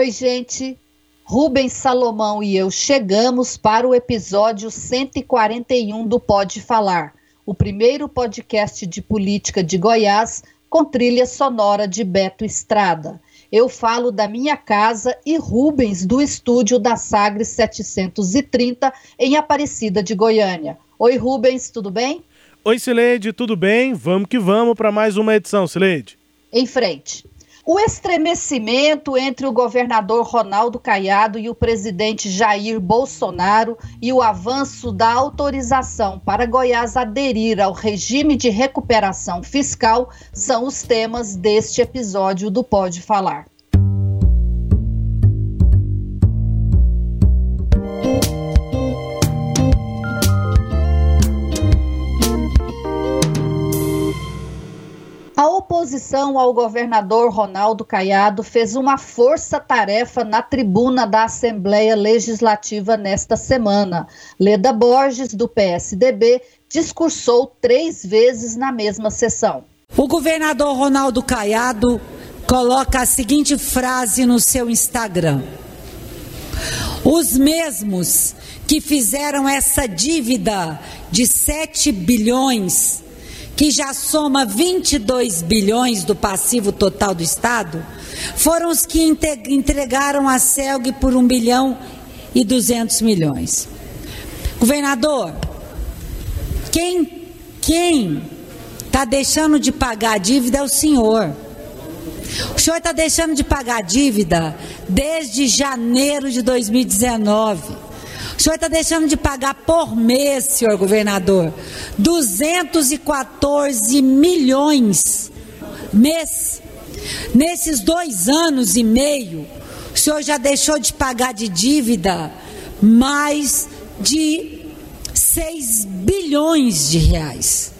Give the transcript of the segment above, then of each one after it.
Oi, gente. Rubens Salomão e eu chegamos para o episódio 141 do Pode Falar, o primeiro podcast de política de Goiás com trilha sonora de Beto Estrada. Eu falo da minha casa e Rubens do estúdio da Sagres 730 em Aparecida de Goiânia. Oi, Rubens, tudo bem? Oi, Sileide, tudo bem? Vamos que vamos para mais uma edição, Sileide. Em frente. O estremecimento entre o governador Ronaldo Caiado e o presidente Jair Bolsonaro e o avanço da autorização para Goiás aderir ao regime de recuperação fiscal são os temas deste episódio do Pode Falar. Oposição ao governador Ronaldo Caiado fez uma força-tarefa na tribuna da Assembleia Legislativa nesta semana. Leda Borges, do PSDB, discursou três vezes na mesma sessão. O governador Ronaldo Caiado coloca a seguinte frase no seu Instagram: Os mesmos que fizeram essa dívida de 7 bilhões que já soma 22 bilhões do passivo total do Estado, foram os que entregaram a CELG por 1 bilhão e 200 milhões. Governador, quem quem está deixando de pagar a dívida é o senhor. O senhor está deixando de pagar a dívida desde janeiro de 2019. O senhor está deixando de pagar por mês, senhor governador, 214 milhões mês. Nesses dois anos e meio, o senhor já deixou de pagar de dívida mais de 6 bilhões de reais.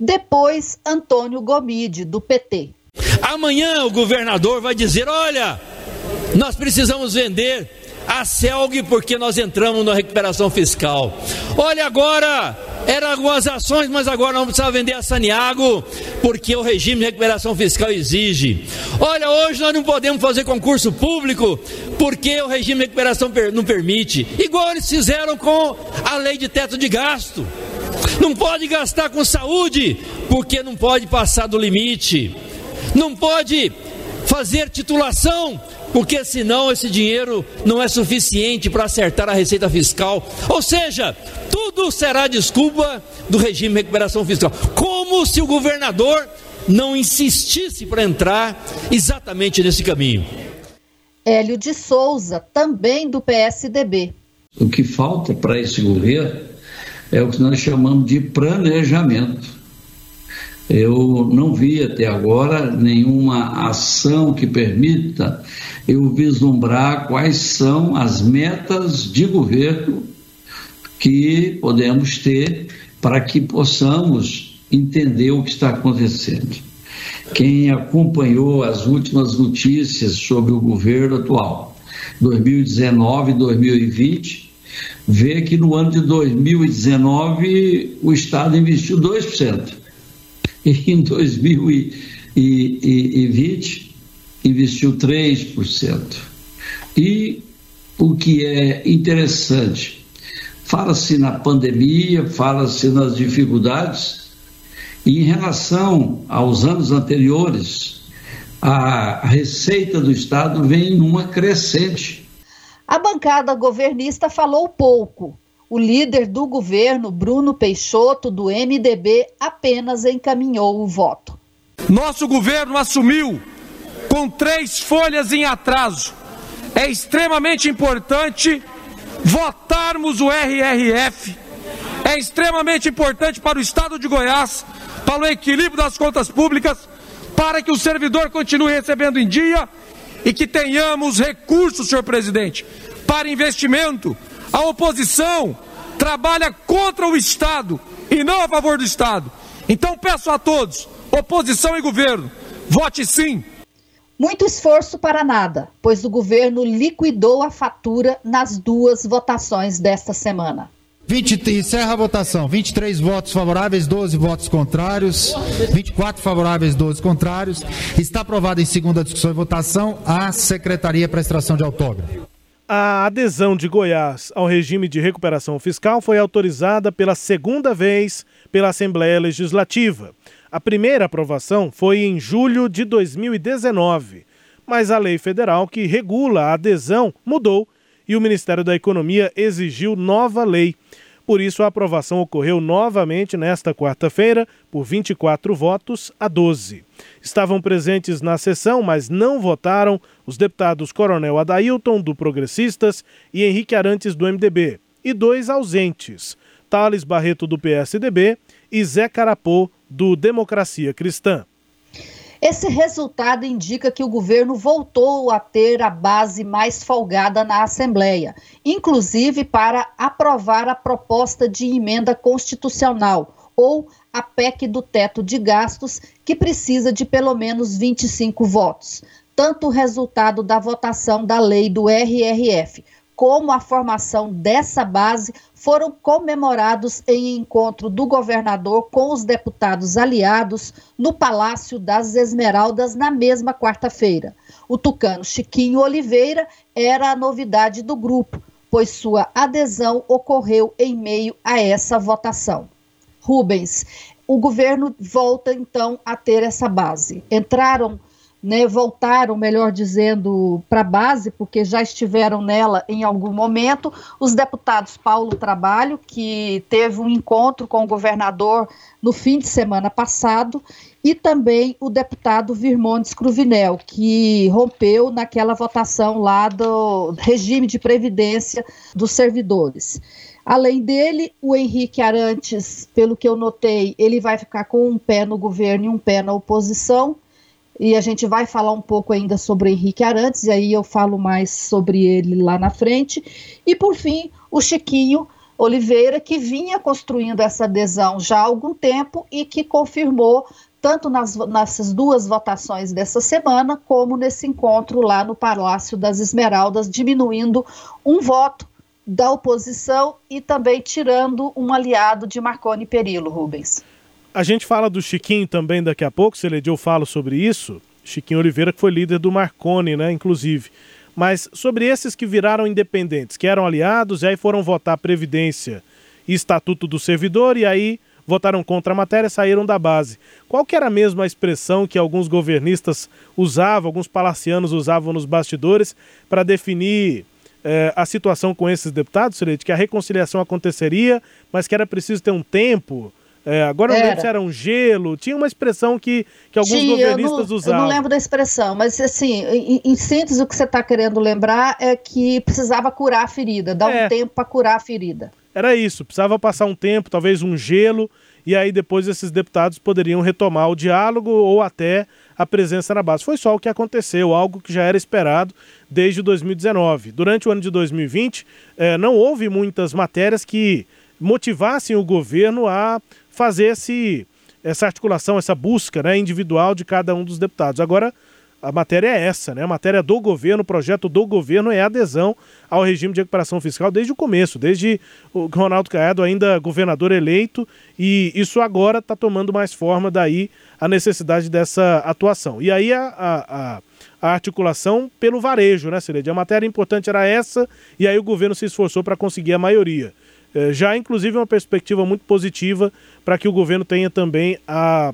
Depois, Antônio Gomide, do PT. Amanhã o governador vai dizer: olha, nós precisamos vender a CELG porque nós entramos na recuperação fiscal. Olha agora, eram algumas ações, mas agora não precisa vender a Saniago, porque o regime de recuperação fiscal exige. Olha, hoje nós não podemos fazer concurso público, porque o regime de recuperação não permite. Igual eles fizeram com a lei de teto de gasto. Não pode gastar com saúde, porque não pode passar do limite. Não pode fazer titulação, porque senão esse dinheiro não é suficiente para acertar a receita fiscal. Ou seja, tudo será desculpa do regime de recuperação fiscal. Como se o governador não insistisse para entrar exatamente nesse caminho. Hélio de Souza, também do PSDB. O que falta para esse governo é o que nós chamamos de planejamento. Eu não vi até agora nenhuma ação que permita eu vislumbrar quais são as metas de governo que podemos ter para que possamos entender o que está acontecendo. Quem acompanhou as últimas notícias sobre o governo atual, 2019 e 2020, vê que no ano de 2019 o Estado investiu 2%. Em 2020 investiu 3%. E o que é interessante, fala-se na pandemia, fala-se nas dificuldades, e em relação aos anos anteriores, a receita do Estado vem numa crescente. A bancada governista falou pouco. O líder do governo, Bruno Peixoto, do MDB, apenas encaminhou o voto. Nosso governo assumiu com três folhas em atraso. É extremamente importante votarmos o RRF. É extremamente importante para o Estado de Goiás, para o equilíbrio das contas públicas, para que o servidor continue recebendo em dia e que tenhamos recursos, senhor presidente, para investimento. A oposição trabalha contra o Estado e não a favor do Estado. Então peço a todos, oposição e governo, vote sim. Muito esforço para nada, pois o governo liquidou a fatura nas duas votações desta semana. 20, encerra a votação. 23 votos favoráveis, 12 votos contrários, 24 favoráveis, 12 contrários. Está aprovada em segunda discussão e votação a Secretaria para Extração de Autógrafo. A adesão de Goiás ao regime de recuperação fiscal foi autorizada pela segunda vez pela Assembleia Legislativa. A primeira aprovação foi em julho de 2019, mas a lei federal que regula a adesão mudou e o Ministério da Economia exigiu nova lei. Por isso, a aprovação ocorreu novamente nesta quarta-feira, por 24 votos a 12. Estavam presentes na sessão, mas não votaram os deputados Coronel Adailton, do Progressistas, e Henrique Arantes, do MDB, e dois ausentes, Thales Barreto, do PSDB, e Zé Carapô, do Democracia Cristã. Esse resultado indica que o governo voltou a ter a base mais folgada na Assembleia, inclusive para aprovar a proposta de emenda constitucional, ou a PEC do teto de gastos, que precisa de pelo menos 25 votos. Tanto o resultado da votação da lei do RRF como a formação dessa base foram comemorados em encontro do governador com os deputados aliados no Palácio das Esmeraldas na mesma quarta-feira. O tucano Chiquinho Oliveira era a novidade do grupo, pois sua adesão ocorreu em meio a essa votação. Rubens, o governo volta então a ter essa base. Entraram né, voltaram, melhor dizendo, para a base, porque já estiveram nela em algum momento, os deputados Paulo Trabalho, que teve um encontro com o governador no fim de semana passado, e também o deputado Virmondes Cruvinel, que rompeu naquela votação lá do regime de previdência dos servidores. Além dele, o Henrique Arantes, pelo que eu notei, ele vai ficar com um pé no governo e um pé na oposição e a gente vai falar um pouco ainda sobre o Henrique Arantes, e aí eu falo mais sobre ele lá na frente. E por fim, o Chiquinho Oliveira, que vinha construindo essa adesão já há algum tempo e que confirmou tanto nas, nessas duas votações dessa semana, como nesse encontro lá no Palácio das Esmeraldas, diminuindo um voto da oposição e também tirando um aliado de Marconi Perillo, Rubens. A gente fala do Chiquinho também daqui a pouco, Celede, eu falo sobre isso. Chiquinho Oliveira, que foi líder do Marconi, né, inclusive. Mas sobre esses que viraram independentes, que eram aliados e aí foram votar Previdência e Estatuto do Servidor e aí votaram contra a matéria, saíram da base. Qual que era mesmo a expressão que alguns governistas usavam, alguns palacianos usavam nos bastidores para definir eh, a situação com esses deputados, Celede? Que a reconciliação aconteceria, mas que era preciso ter um tempo é, agora eu não lembro se era um gelo, tinha uma expressão que, que alguns Tinha, governistas eu não, usavam. Eu não lembro da expressão, mas assim, em, em síntese, o que você está querendo lembrar é que precisava curar a ferida, dar é. um tempo para curar a ferida. Era isso, precisava passar um tempo, talvez um gelo, e aí depois esses deputados poderiam retomar o diálogo ou até a presença na base. Foi só o que aconteceu, algo que já era esperado desde 2019. Durante o ano de 2020, eh, não houve muitas matérias que motivassem o governo a fazer esse, essa articulação, essa busca né, individual de cada um dos deputados. Agora, a matéria é essa, né? A matéria do governo, o projeto do governo é a adesão ao regime de recuperação fiscal desde o começo, desde o Ronaldo Caiado ainda governador eleito, e isso agora está tomando mais forma daí a necessidade dessa atuação. E aí a, a, a articulação pelo varejo, né, Cileide? A matéria importante era essa, e aí o governo se esforçou para conseguir a maioria. É, já inclusive uma perspectiva muito positiva para que o governo tenha também a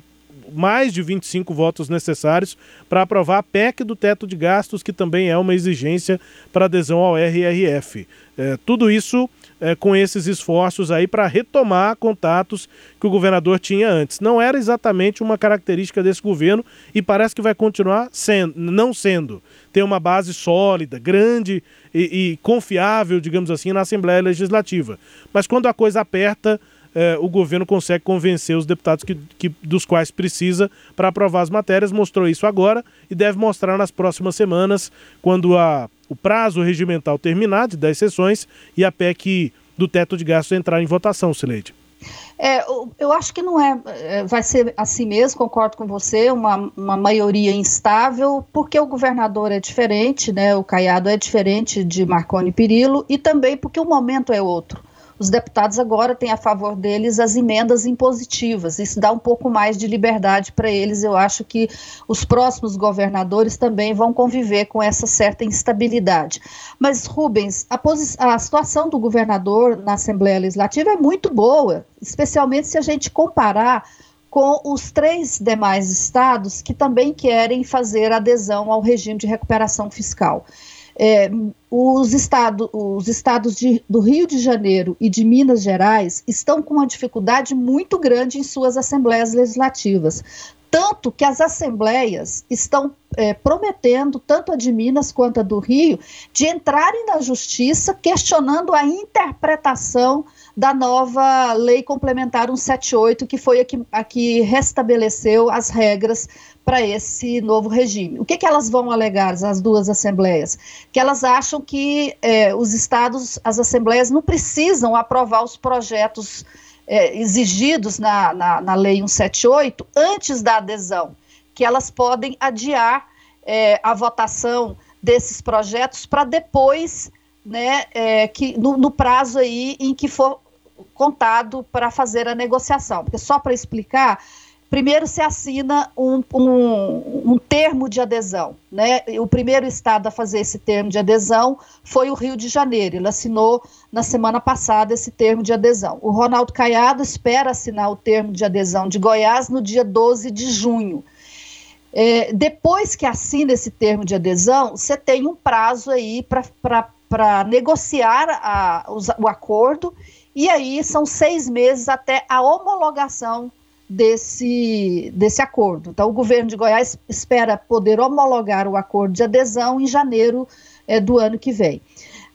mais de 25 votos necessários para aprovar a PEC do teto de gastos, que também é uma exigência para adesão ao RRF. É, tudo isso é, com esses esforços aí para retomar contatos que o governador tinha antes. Não era exatamente uma característica desse governo e parece que vai continuar sendo, não sendo. Ter uma base sólida, grande e, e confiável, digamos assim, na Assembleia Legislativa. Mas quando a coisa aperta, eh, o governo consegue convencer os deputados que, que dos quais precisa para aprovar as matérias. Mostrou isso agora e deve mostrar nas próximas semanas, quando a, o prazo regimental terminar de 10 sessões e a PEC do teto de gastos entrar em votação, Sileide. É, eu acho que não é, é, vai ser assim mesmo, concordo com você, uma, uma maioria instável, porque o governador é diferente, né, o Caiado é diferente de Marconi Perillo, e também porque o momento é outro os deputados agora têm a favor deles as emendas impositivas. Isso dá um pouco mais de liberdade para eles. Eu acho que os próximos governadores também vão conviver com essa certa instabilidade. Mas, Rubens, a, a situação do governador na Assembleia Legislativa é muito boa, especialmente se a gente comparar com os três demais estados que também querem fazer adesão ao regime de recuperação fiscal. É, os, estado, os estados de, do Rio de Janeiro e de Minas Gerais estão com uma dificuldade muito grande em suas assembleias legislativas. Tanto que as assembleias estão é, prometendo, tanto a de Minas quanto a do Rio, de entrarem na justiça questionando a interpretação da nova Lei Complementar 178, que foi a que, a que restabeleceu as regras para esse novo regime. O que, que elas vão alegar, as duas assembleias? Que elas acham que é, os estados, as assembleias, não precisam aprovar os projetos é, exigidos na, na, na, Lei 178 antes da adesão, que elas podem adiar é, a votação desses projetos para depois, né, que, no, no prazo aí em que for contado para fazer a negociação. Porque só para explicar, primeiro se assina um, um, um, termo de adesão. Né? O primeiro estado a fazer esse termo de adesão foi o Rio de Janeiro. Ele assinou na semana passada esse termo de adesão. O Ronaldo Caiado espera assinar o termo de adesão de Goiás no dia 12 de junho. É, depois que assina esse termo de adesão, você tem um prazo aí para negociar a, o acordo, e aí são seis meses até a homologação desse, desse acordo. Então, o governo de Goiás espera poder homologar o acordo de adesão em janeiro é, do ano que vem.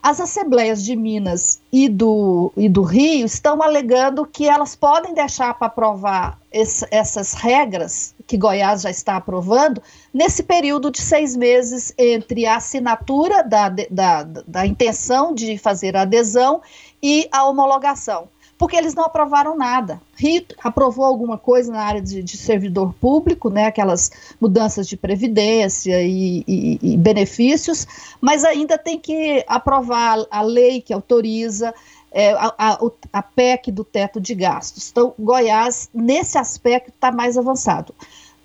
As assembleias de Minas e do, e do Rio estão alegando que elas podem deixar para aprovar esse, essas regras que Goiás já está aprovando nesse período de seis meses entre a assinatura da, da, da intenção de fazer a adesão e a homologação porque eles não aprovaram nada. Rio aprovou alguma coisa na área de, de servidor público, né, aquelas mudanças de previdência e, e, e, benefícios, mas ainda tem que aprovar a lei que autoriza é, a, a, a PEC do teto de gastos. Então, Goiás, nesse aspecto, está mais avançado.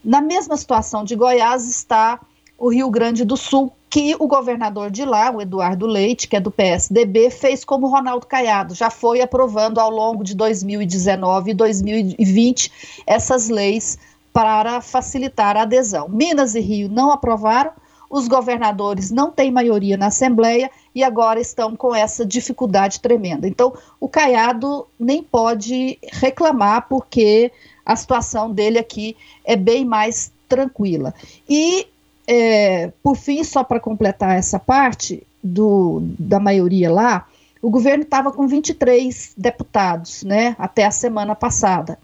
Na mesma situação de Goiás está o Rio Grande do Sul, que o governador de lá, o Eduardo Leite, que é do PSDB, fez como Ronaldo Caiado, já foi aprovando ao longo de 2019 e 2020 essas leis para facilitar a adesão. Minas e Rio não aprovaram, os governadores não têm maioria na Assembleia e agora estão com essa dificuldade tremenda. Então, o Caiado nem pode reclamar, porque a situação dele aqui é bem mais tranquila. E é, por fim, só para completar essa parte do, da maioria lá, o governo estava com 23 deputados, né, até a semana passada.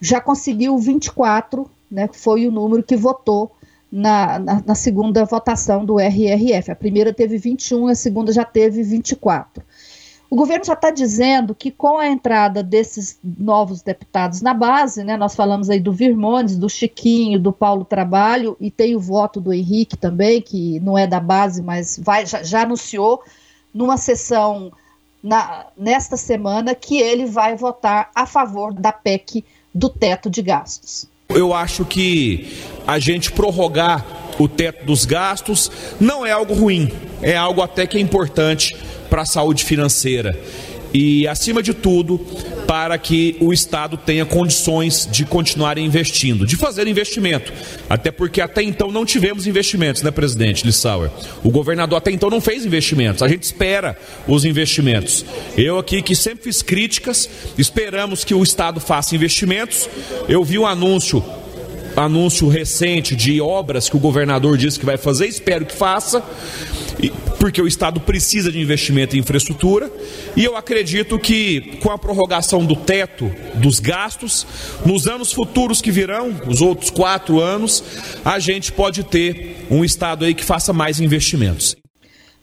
Já conseguiu 24, né, foi o número que votou na, na, na, segunda votação do RRF. A primeira teve 21, a segunda já teve 24. O governo já está dizendo que com a entrada desses novos deputados na base, né, nós falamos aí do Virmones, do Chiquinho, do Paulo Trabalho, e tem o voto do Henrique também, que não é da base, mas vai, já, já anunciou numa sessão na, nesta semana que ele vai votar a favor da PEC do teto de gastos. Eu acho que a gente prorrogar o teto dos gastos não é algo ruim, é algo até que é importante para a saúde financeira e, acima de tudo, para que o Estado tenha condições de continuar investindo, de fazer investimento. Até porque até então não tivemos investimentos, né, presidente Lissauer? O governador até então não fez investimentos. A gente espera os investimentos. Eu aqui, que sempre fiz críticas, esperamos que o Estado faça investimentos. Eu vi um anúncio anúncio recente de obras que o governador disse que vai fazer, espero que faça. Porque o Estado precisa de investimento em infraestrutura, e eu acredito que com a prorrogação do teto dos gastos, nos anos futuros que virão, os outros quatro anos, a gente pode ter um Estado aí que faça mais investimentos.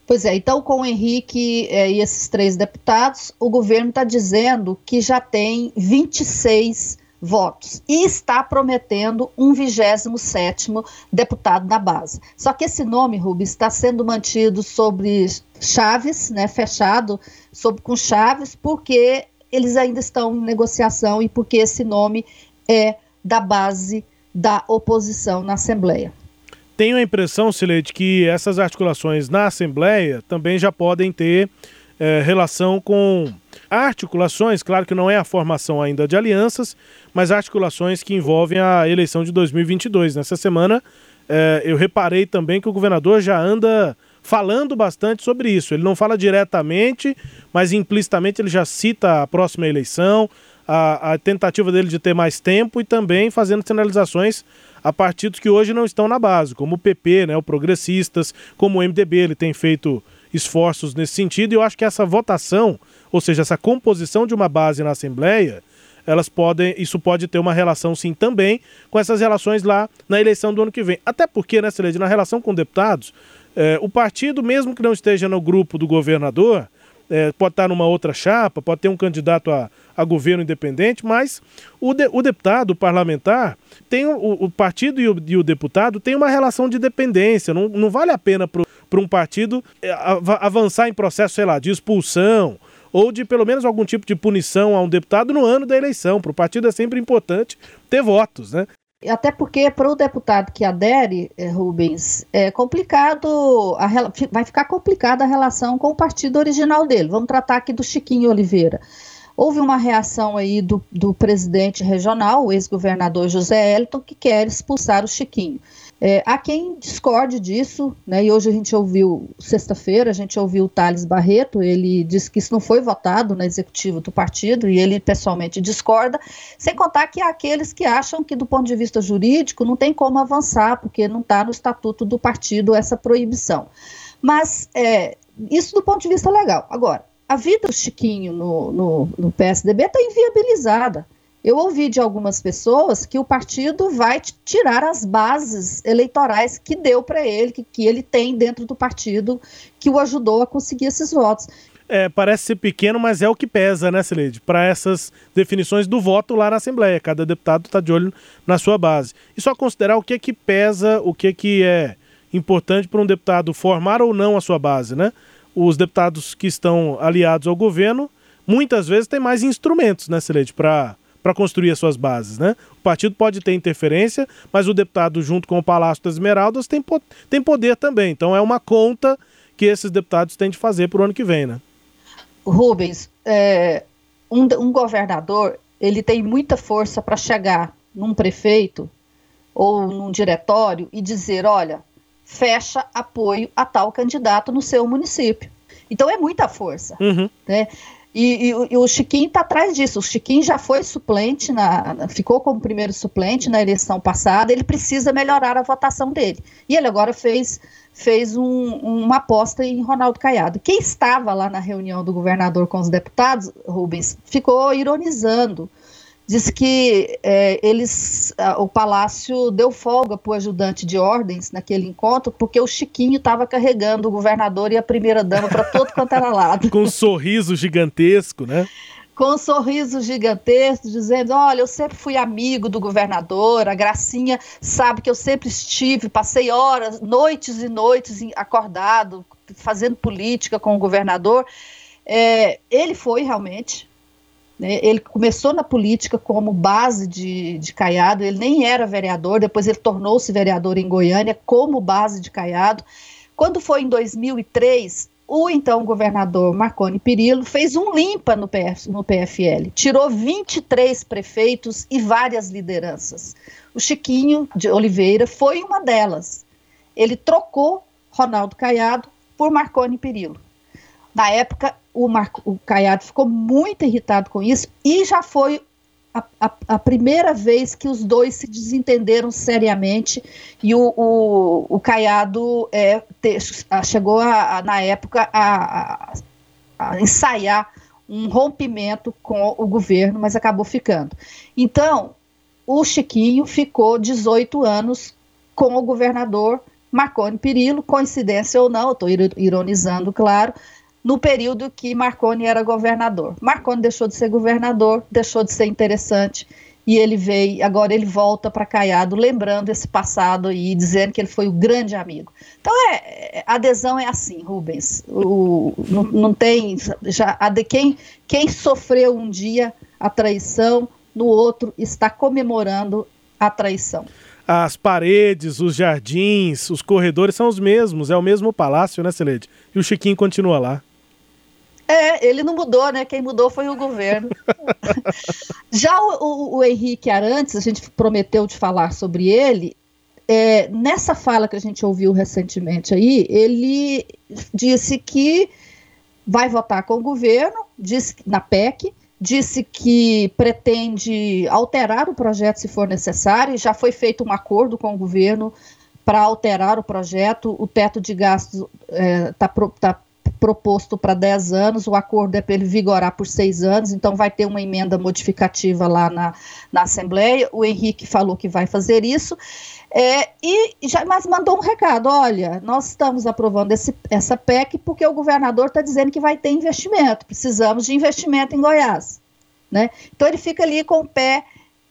Pois é, então com o Henrique é, e esses três deputados, o governo está dizendo que já tem 26 votos e está prometendo um 27 deputado da base. Só que esse nome, Rubens, está sendo mantido sobre chaves, né, fechado sobre, com chaves, porque eles ainda estão em negociação e porque esse nome é da base da oposição na Assembleia. Tenho a impressão, Silete, que essas articulações na Assembleia também já podem ter é, relação com articulações, claro que não é a formação ainda de alianças, mas articulações que envolvem a eleição de 2022. Nessa semana, é, eu reparei também que o governador já anda falando bastante sobre isso. Ele não fala diretamente, mas implicitamente ele já cita a próxima eleição, a, a tentativa dele de ter mais tempo e também fazendo sinalizações a partidos que hoje não estão na base, como o PP, né, o Progressistas, como o MDB, ele tem feito esforços nesse sentido, e eu acho que essa votação, ou seja, essa composição de uma base na Assembleia, elas podem, isso pode ter uma relação sim também com essas relações lá na eleição do ano que vem. Até porque, né, Celede, na relação com deputados, eh, o partido, mesmo que não esteja no grupo do governador, eh, pode estar numa outra chapa, pode ter um candidato a, a governo independente, mas o, de, o deputado, o parlamentar, tem o, o partido e o, e o, deputado tem uma relação de dependência. Não, não vale a pena para um partido eh, avançar em processo, sei lá, de expulsão ou de pelo menos algum tipo de punição a um deputado no ano da eleição. Para o partido é sempre importante ter votos, né? Até porque para o deputado que adere, eh, Rubens, é complicado, a, vai ficar complicada a relação com o partido original dele. Vamos tratar aqui do Chiquinho Oliveira. Houve uma reação aí do, do presidente regional, o ex-governador José Elton, que quer expulsar o Chiquinho. É, há quem discorde disso, né, e hoje a gente ouviu, sexta-feira, a gente ouviu o Thales Barreto, ele disse que isso não foi votado na executiva do partido, e ele pessoalmente discorda, sem contar que há aqueles que acham que, do ponto de vista jurídico, não tem como avançar, porque não está no estatuto do partido essa proibição. Mas é, isso do ponto de vista legal. Agora, a vida do Chiquinho no, no, no PSDB está inviabilizada. Eu ouvi de algumas pessoas que o partido vai tirar as bases eleitorais que deu para ele, que, que ele tem dentro do partido, que o ajudou a conseguir esses votos. É, parece ser pequeno, mas é o que pesa, né, Sileide? Para essas definições do voto lá na Assembleia. Cada deputado está de olho na sua base. E só considerar o que é que pesa, o que é que é importante para um deputado formar ou não a sua base, né? os deputados que estão aliados ao governo muitas vezes têm mais instrumentos, né, Celeste, para para construir as suas bases, né? O partido pode ter interferência, mas o deputado junto com o Palácio das Esmeraldas tem, tem poder também. Então é uma conta que esses deputados têm de fazer para o ano que vem, né? Rubens, é, um, um governador ele tem muita força para chegar num prefeito ou num diretório e dizer, olha, fecha apoio a tal candidato no seu município. Então é muita força. Uhum. Né? E, e, e, o Chiquinho está atrás disso. O Chiquinho já foi suplente, na, ficou como primeiro suplente na eleição passada. Ele precisa melhorar a votação dele. E ele agora fez, fez um, uma aposta em Ronaldo Caiado. Quem estava lá na reunião do governador com os deputados, Rubens, ficou ironizando Diz que é, eles, o palácio deu folga para o ajudante de ordens naquele encontro, porque o Chiquinho estava carregando o governador e a primeira-dama para todo quanto era lado. Com um sorriso gigantesco, né? com um sorriso gigantesco, dizendo: Olha, eu sempre fui amigo do governador, a Gracinha sabe que eu sempre estive, passei horas, noites e noites acordado, fazendo política com o governador. É, ele foi realmente, né? Ele começou na política como base de, de Caiado, ele nem era vereador, depois ele tornou-se vereador em Goiânia como base de Caiado. Quando foi em 2003, o então governador Marconi Perillo fez um limpa no, PF, no PFL, tirou 23 prefeitos e várias lideranças. O Chiquinho de Oliveira foi uma delas. Ele trocou Ronaldo Caiado por Marconi Perillo. Na época, o, Marco, o Caiado ficou muito irritado com isso e já foi a, a, a, primeira vez que os dois se desentenderam seriamente e o, o, o Caiado é, te, chegou a, na época a, a, ensaiar um rompimento com o governo, mas acabou ficando. Então, o Chiquinho ficou 18 anos com o governador Marconi Perillo, coincidência ou não, estou ironizando, claro, no período que Marconi era governador. Marconi deixou de ser governador, deixou de ser interessante e ele veio, agora ele volta para Caiado, lembrando esse passado e dizendo que ele foi o grande amigo. Então, é, a adesão é assim, Rubens. O, não, não tem. Já, a de quem, quem sofreu um dia a traição, no outro está comemorando a traição. As paredes, os jardins, os corredores são os mesmos, é o mesmo palácio, né, Celede? E o Chiquinho continua lá. É, ele não mudou, né? Quem mudou foi o governo. Já o, o, o, Henrique Arantes, a gente prometeu de falar sobre ele. É, nessa fala que a gente ouviu recentemente aí, ele disse que vai votar com o governo, disse na PEC, disse que pretende alterar o projeto se for necessário, já foi feito um acordo com o governo para alterar o projeto, o teto de gastos está é, tá, tá proposto para 10 anos, o acordo é para ele vigorar por seis anos, então vai ter uma emenda modificativa lá na, na Assembleia. O Henrique falou que vai fazer isso. É, e já mas mandou um recado: olha, nós estamos aprovando esse, essa PEC porque o governador está dizendo que vai ter investimento, precisamos de investimento em Goiás. Né? Então ele fica ali com o pé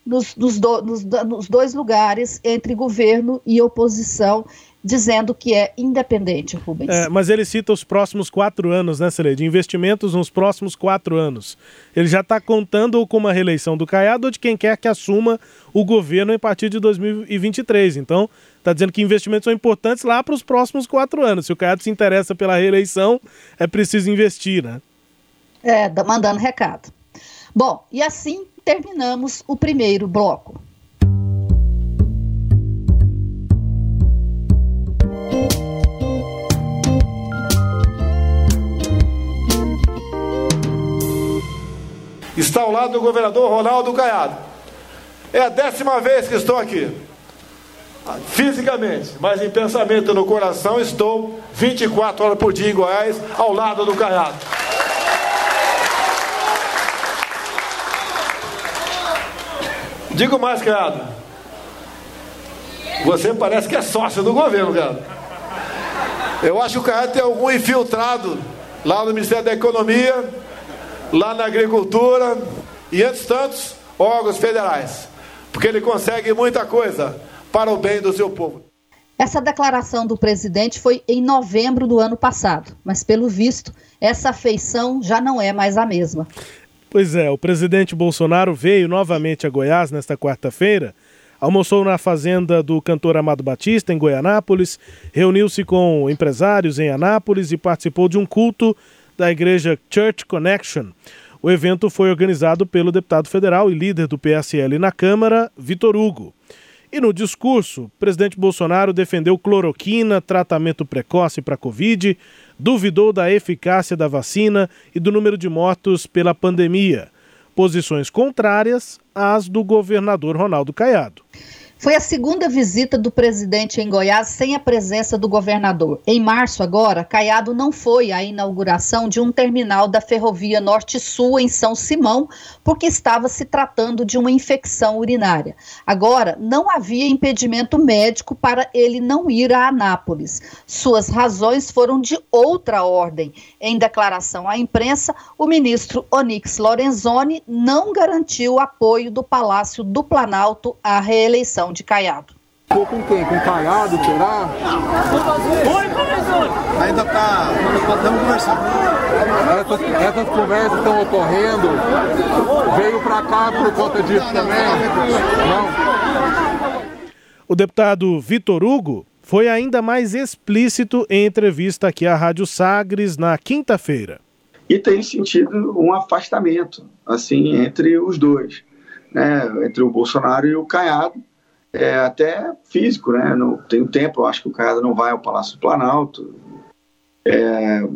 nos, nos, do, nos, nos dois lugares, entre governo e oposição, dizendo que é independente, Rubens. É, mas ele cita os próximos quatro anos, né, Celede? Investimentos nos próximos quatro anos. Ele já está contando com uma reeleição do Caiado ou de quem quer que assuma o governo a partir de 2023. Então, está dizendo que investimentos são importantes lá para os próximos quatro anos. Se o Caiado se interessa pela reeleição, é preciso investir, né? É, mandando recado. Bom, e assim terminamos o primeiro bloco. Está ao lado do governador Ronaldo Caiado. É a décima vez que estou aqui. Fisicamente, mas em pensamento no coração, estou 24 horas por dia em Goiás, ao lado do Caiado. Digo mais, Caiado. Você parece que é sócio do governo, Caiado. Eu acho que o Caiado tem algum infiltrado lá no Ministério da Economia lá na agricultura e antes tantos órgãos federais, porque ele consegue muita coisa para o bem do seu povo. Essa declaração do presidente foi em novembro do ano passado, mas pelo visto, essa afeição já não é mais a mesma. Pois é, o presidente Bolsonaro veio novamente a Goiás nesta quarta-feira, almoçou na fazenda do cantor Amado Batista, em Goianápolis, reuniu-se com empresários em Anápolis e participou de um culto da igreja Church Connection. O evento foi organizado pelo deputado federal e líder do PSL na Câmara, Vitor Hugo. E no discurso, o presidente Bolsonaro defendeu cloroquina, tratamento precoce para Covid, duvidou da eficácia da vacina e do número de mortos pela pandemia. Posições contrárias às do governador Ronaldo Caiado. Foi a segunda visita do presidente em Goiás sem a presença do governador. Em março, agora, Caiado não foi à inauguração de um terminal da Ferrovia Norte-Sul em São Simão, porque estava se tratando de uma infecção urinária. Agora, não havia impedimento médico para ele não ir a Anápolis. Suas razões foram de outra ordem. Em declaração à imprensa, o ministro Onix Lorenzoni não garantiu o apoio do Palácio do Planalto à reeleição de Caiado. Ficou com quem? Com Caiado, será? Oi, professor! Ainda tá. Estamos conversando. Essas, essas conversas estão ocorrendo. Veio para cá por conta disso também? Não. O deputado Vitor Hugo foi ainda mais explícito em entrevista aqui à Rádio Sagres na quinta-feira. E tem sentido um afastamento, assim, entre os dois, né? entre o Bolsonaro e o Caiado é, até físico, né? No, tem um tempo, eu acho que o Caiado não vai ao Palácio do Planalto. É,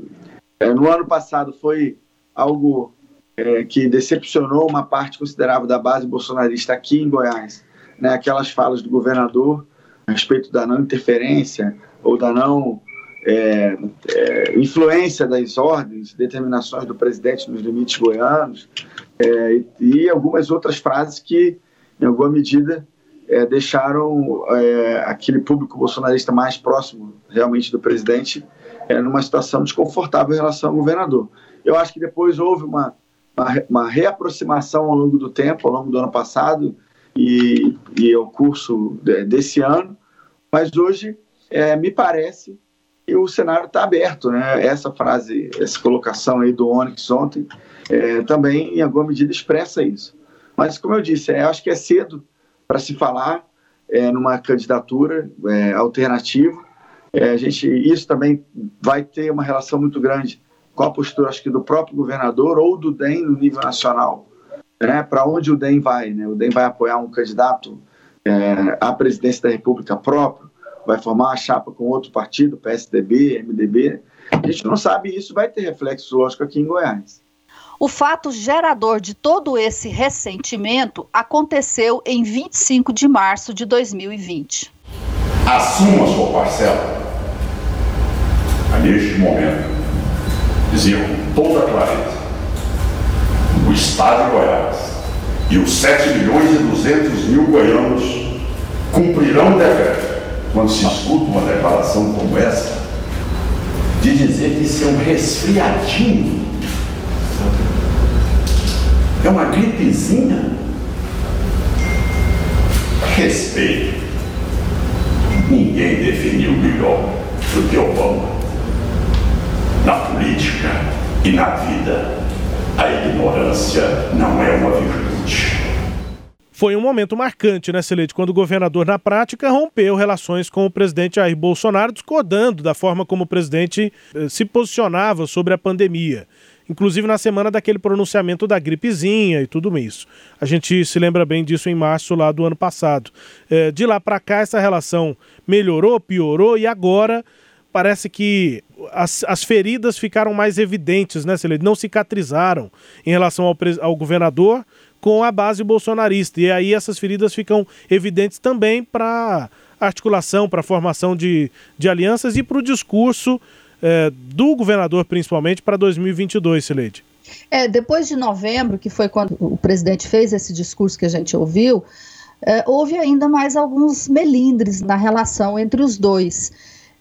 é, no ano passado foi algo é, que decepcionou uma parte considerável da base bolsonarista aqui em Goiás. Né, aquelas falas do governador a respeito da não interferência ou da não é, é, influência das ordens, determinações do presidente nos limites goianos é, e, e, algumas outras frases que, em alguma medida, é, deixaram é, aquele público bolsonarista mais próximo realmente do presidente é, numa situação desconfortável em relação ao governador. Eu acho que depois houve uma, uma, uma reaproximação ao longo do tempo, ao longo do ano passado e, e ao curso de, desse ano, mas hoje me parece e o cenário está aberto, né? Essa frase, essa colocação aí do Onyx ontem, é, também em alguma medida expressa isso. Mas como eu disse, é, acho que é cedo para se falar é, numa candidatura é, alternativa. É, a gente, isso também vai ter uma relação muito grande com a postura, acho que do próprio governador ou do DEM no nível nacional, né? Para onde o DEM vai, né? O DEM vai apoiar um candidato é, à presidência da República próprio vai formar a chapa com outro partido, PSDB, MDB. A gente não sabe isso, vai ter reflexo, lógico, aqui em Goiás. O fato gerador de todo esse ressentimento aconteceu em 25 de março de 2020. Assuma sua parcela. Neste momento, dizer com toda clareza: o Estado de Goiás e os 7 milhões e 200 mil goianos cumprirão o decreto quando se escuta uma declaração como essa, de dizer que isso é um resfriadinho, é uma gripezinha. Respeito. Ninguém definiu melhor do que Obama. Na política e na vida, a ignorância não é uma virtude foi um momento marcante, né, Celeste, quando o governador, na prática, rompeu relações com o presidente Jair Bolsonaro, discordando da forma como o presidente eh, se posicionava sobre a pandemia. Inclusive na semana daquele pronunciamento da gripezinha e tudo isso. A gente se lembra bem disso em março lá do ano passado. Eh, de lá para cá, essa relação melhorou, piorou e agora parece que as, as feridas ficaram mais evidentes, né, Celeste? Não cicatrizaram em relação ao, ao governador com a base bolsonarista. E aí essas feridas ficam evidentes também para articulação, para a formação de, de alianças e para o discurso é, do governador, principalmente, para 2022, Sileide. É, depois de novembro, que foi quando o presidente fez esse discurso que a gente ouviu, é, houve ainda mais alguns melindres na relação entre os dois.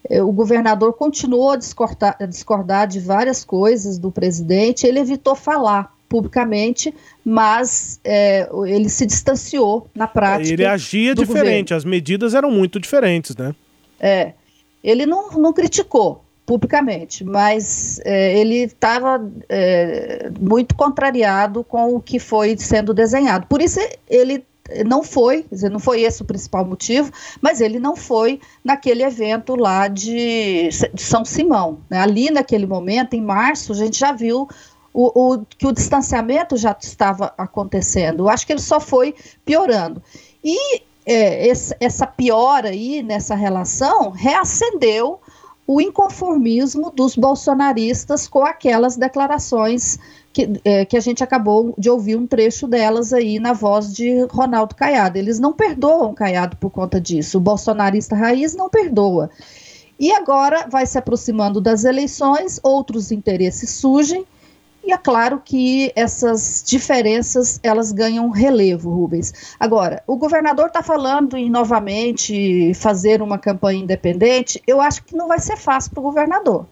É, o governador continuou a discordar, a discordar de várias coisas do presidente, ele evitou falar publicamente, mas é, ele se distanciou na prática. Ele agia diferente, governo. as medidas eram muito diferentes, né? É, ele não, não criticou publicamente, mas é, ele estava é, muito contrariado com o que foi sendo desenhado. Por isso ele não foi, não foi esse o principal motivo, mas ele não foi naquele evento lá de, de São Simão. Né? Ali naquele momento, em março, a gente já viu o, o, que o distanciamento já estava acontecendo. Eu acho que ele só foi piorando. E é, esse, essa piora aí nessa relação reacendeu o inconformismo dos bolsonaristas com aquelas declarações que, é, que a gente acabou de ouvir um trecho delas aí na voz de Ronaldo Caiado. Eles não perdoam Caiado por conta disso. O bolsonarista raiz não perdoa. E agora vai se aproximando das eleições, outros interesses surgem e é claro que essas diferenças elas ganham relevo, Rubens. Agora, o governador está falando em novamente fazer uma campanha independente. Eu acho que não vai ser fácil para o governador,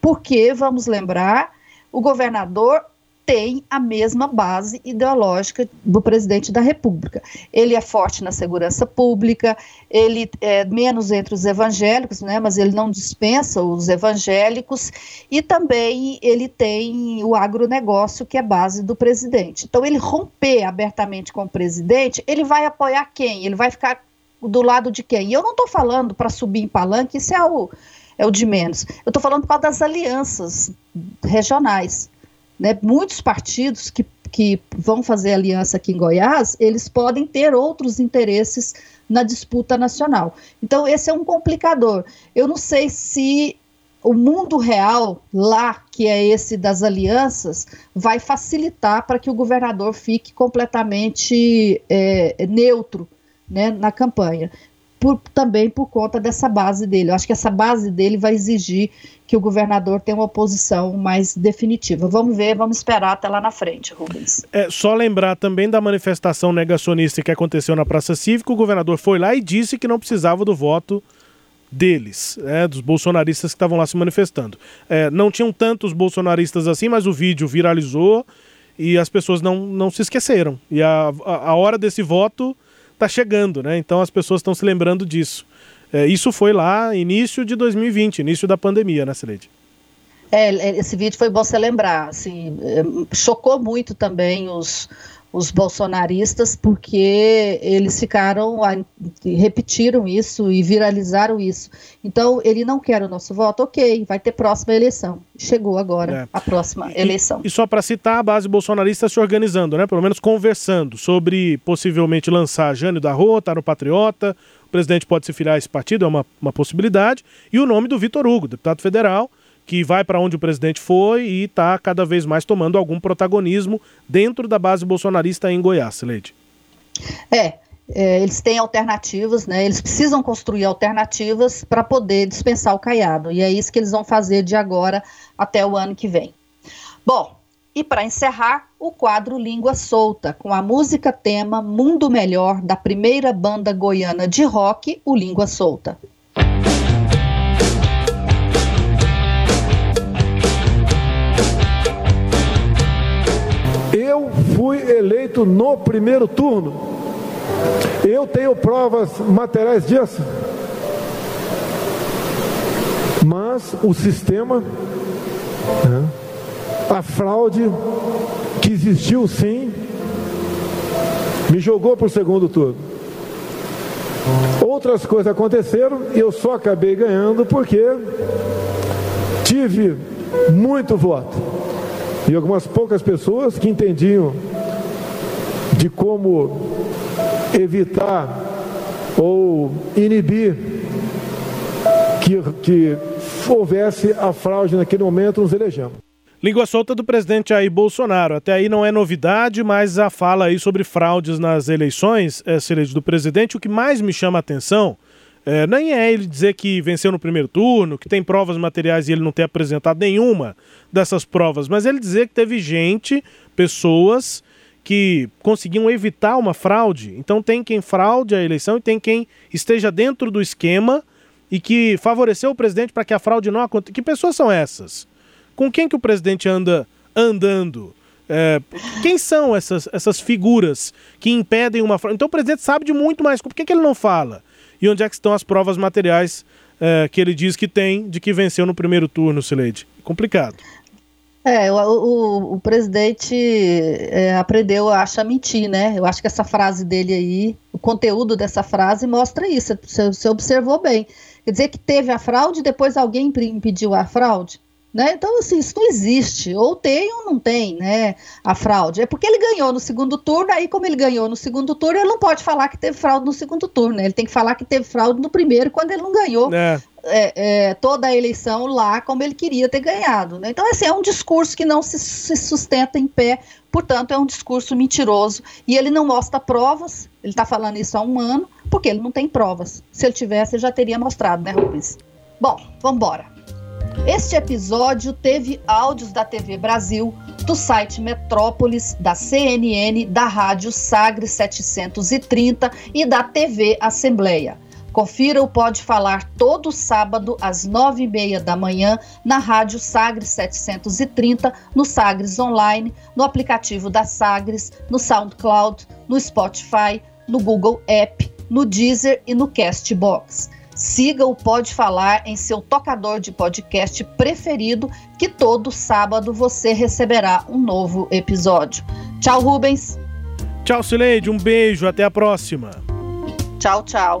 porque vamos lembrar, o governador tem a mesma base ideológica do presidente da República. Ele é forte na segurança pública, ele é menos entre os evangélicos, né, mas ele não dispensa os evangélicos, e também ele tem o agronegócio, que é base do presidente. Então, ele romper abertamente com o presidente, ele vai apoiar quem? Ele vai ficar do lado de quem? E eu não estou falando para subir em palanque, isso é o, é o de menos. Eu estou falando por causa das alianças regionais. Né? Muitos partidos que, que vão fazer aliança aqui em Goiás, eles podem ter outros interesses na disputa nacional. Então, esse é um complicador. Eu não sei se o mundo real lá, que é esse das alianças, vai facilitar para que o governador fique completamente é, neutro né, na campanha. Por, também por conta dessa base dele. Eu acho que essa base dele vai exigir que o governador tenha uma posição mais definitiva. Vamos ver, vamos esperar até lá na frente, Rubens. É só lembrar também da manifestação negacionista que aconteceu na Praça Cívica. O governador foi lá e disse que não precisava do voto deles, né, dos bolsonaristas que estavam lá se manifestando. É, não tinham tantos bolsonaristas assim, mas o vídeo viralizou e as pessoas não, não se esqueceram. E a, a, a hora desse voto está chegando, né? Então as pessoas estão se lembrando disso. É, isso foi lá início de 2020, início da pandemia, né, Celede? É, esse vídeo foi bom você lembrar. Assim, é, chocou muito também os, os bolsonaristas, porque eles ficaram, repetiram isso e viralizaram isso. Então, ele não quer o nosso voto, ok, vai ter próxima eleição. Chegou agora é. a próxima e, eleição. E, só para citar, a base bolsonarista se organizando, né? Pelo menos conversando sobre possivelmente lançar Jânio da Rua, tá no Patriota, o presidente pode se filiar a esse partido, é uma, uma possibilidade, e o nome do Vitor Hugo, deputado federal, que vai para onde o presidente foi e está cada vez mais tomando algum protagonismo dentro da base bolsonarista em Goiás, Leite. É, é, eles têm alternativas, né? Eles precisam construir alternativas para poder dispensar o caiado. E é isso que eles vão fazer de agora até o ano que vem. Bom, e para encerrar, o quadro Língua Solta, com a música tema Mundo Melhor da primeira banda goiana de rock, o Língua Solta. Eleito no primeiro turno. Eu tenho provas materiais disso. Mas o sistema, né, a fraude que existiu sim, me jogou para o segundo turno. Outras coisas aconteceram e eu só acabei ganhando porque tive muito voto e algumas poucas pessoas que entendiam de como evitar ou inibir que, que houvesse a fraude naquele momento, nos elegemos. Língua solta do presidente Jair Bolsonaro. Até aí não é novidade, mas a fala aí sobre fraudes nas eleições, é, do presidente, o que mais me chama a atenção é, nem é ele dizer que venceu no primeiro turno, que tem provas materiais e ele não ter apresentado nenhuma dessas provas, mas ele dizer que teve gente, pessoas que conseguiam evitar uma fraude. Então tem quem fraude a eleição e tem quem esteja dentro do esquema e que favoreceu o presidente para que a fraude não aconteça. Que pessoas são essas? Com quem que o presidente anda andando? É, quem são essas, essas figuras que impedem uma fraude? Então o presidente sabe de muito mais. Por que, que ele não fala? E onde é que estão as provas materiais é, que ele diz que tem de que venceu no primeiro turno, Sileide? Complicado. É, o, o, o presidente é, aprendeu, acha mentir, né? Eu acho que essa frase dele aí, o conteúdo dessa frase mostra isso. Você, você observou bem. Quer dizer que teve a fraude, depois alguém impediu a fraude? Né? Então, assim, isso não existe. Ou tem ou não tem, né? A fraude. É porque ele ganhou no segundo turno, aí, como ele ganhou no segundo turno, ele não pode falar que teve fraude no segundo turno, né? Ele tem que falar que teve fraude no primeiro, quando ele não ganhou é. É, é, toda a eleição lá como ele queria ter ganhado. Né? Então, assim, é um discurso que não se, se sustenta em pé, portanto, é um discurso mentiroso. E ele não mostra provas, ele está falando isso há um ano, porque ele não tem provas. Se ele tivesse, ele já teria mostrado, né, Rubens? Bom, vamos embora. Este episódio teve áudios da TV Brasil, do site Metrópolis, da CNN, da Rádio Sagres 730 e da TV Assembleia. Confira o Pode Falar todo sábado às nove e meia da manhã na Rádio Sagres 730, no Sagres Online, no aplicativo da Sagres, no SoundCloud, no Spotify, no Google App, no Deezer e no Castbox. Siga o Pode Falar em seu tocador de podcast preferido, que todo sábado você receberá um novo episódio. Tchau, Rubens. Tchau, Sileide. Um beijo. Até a próxima. Tchau, tchau.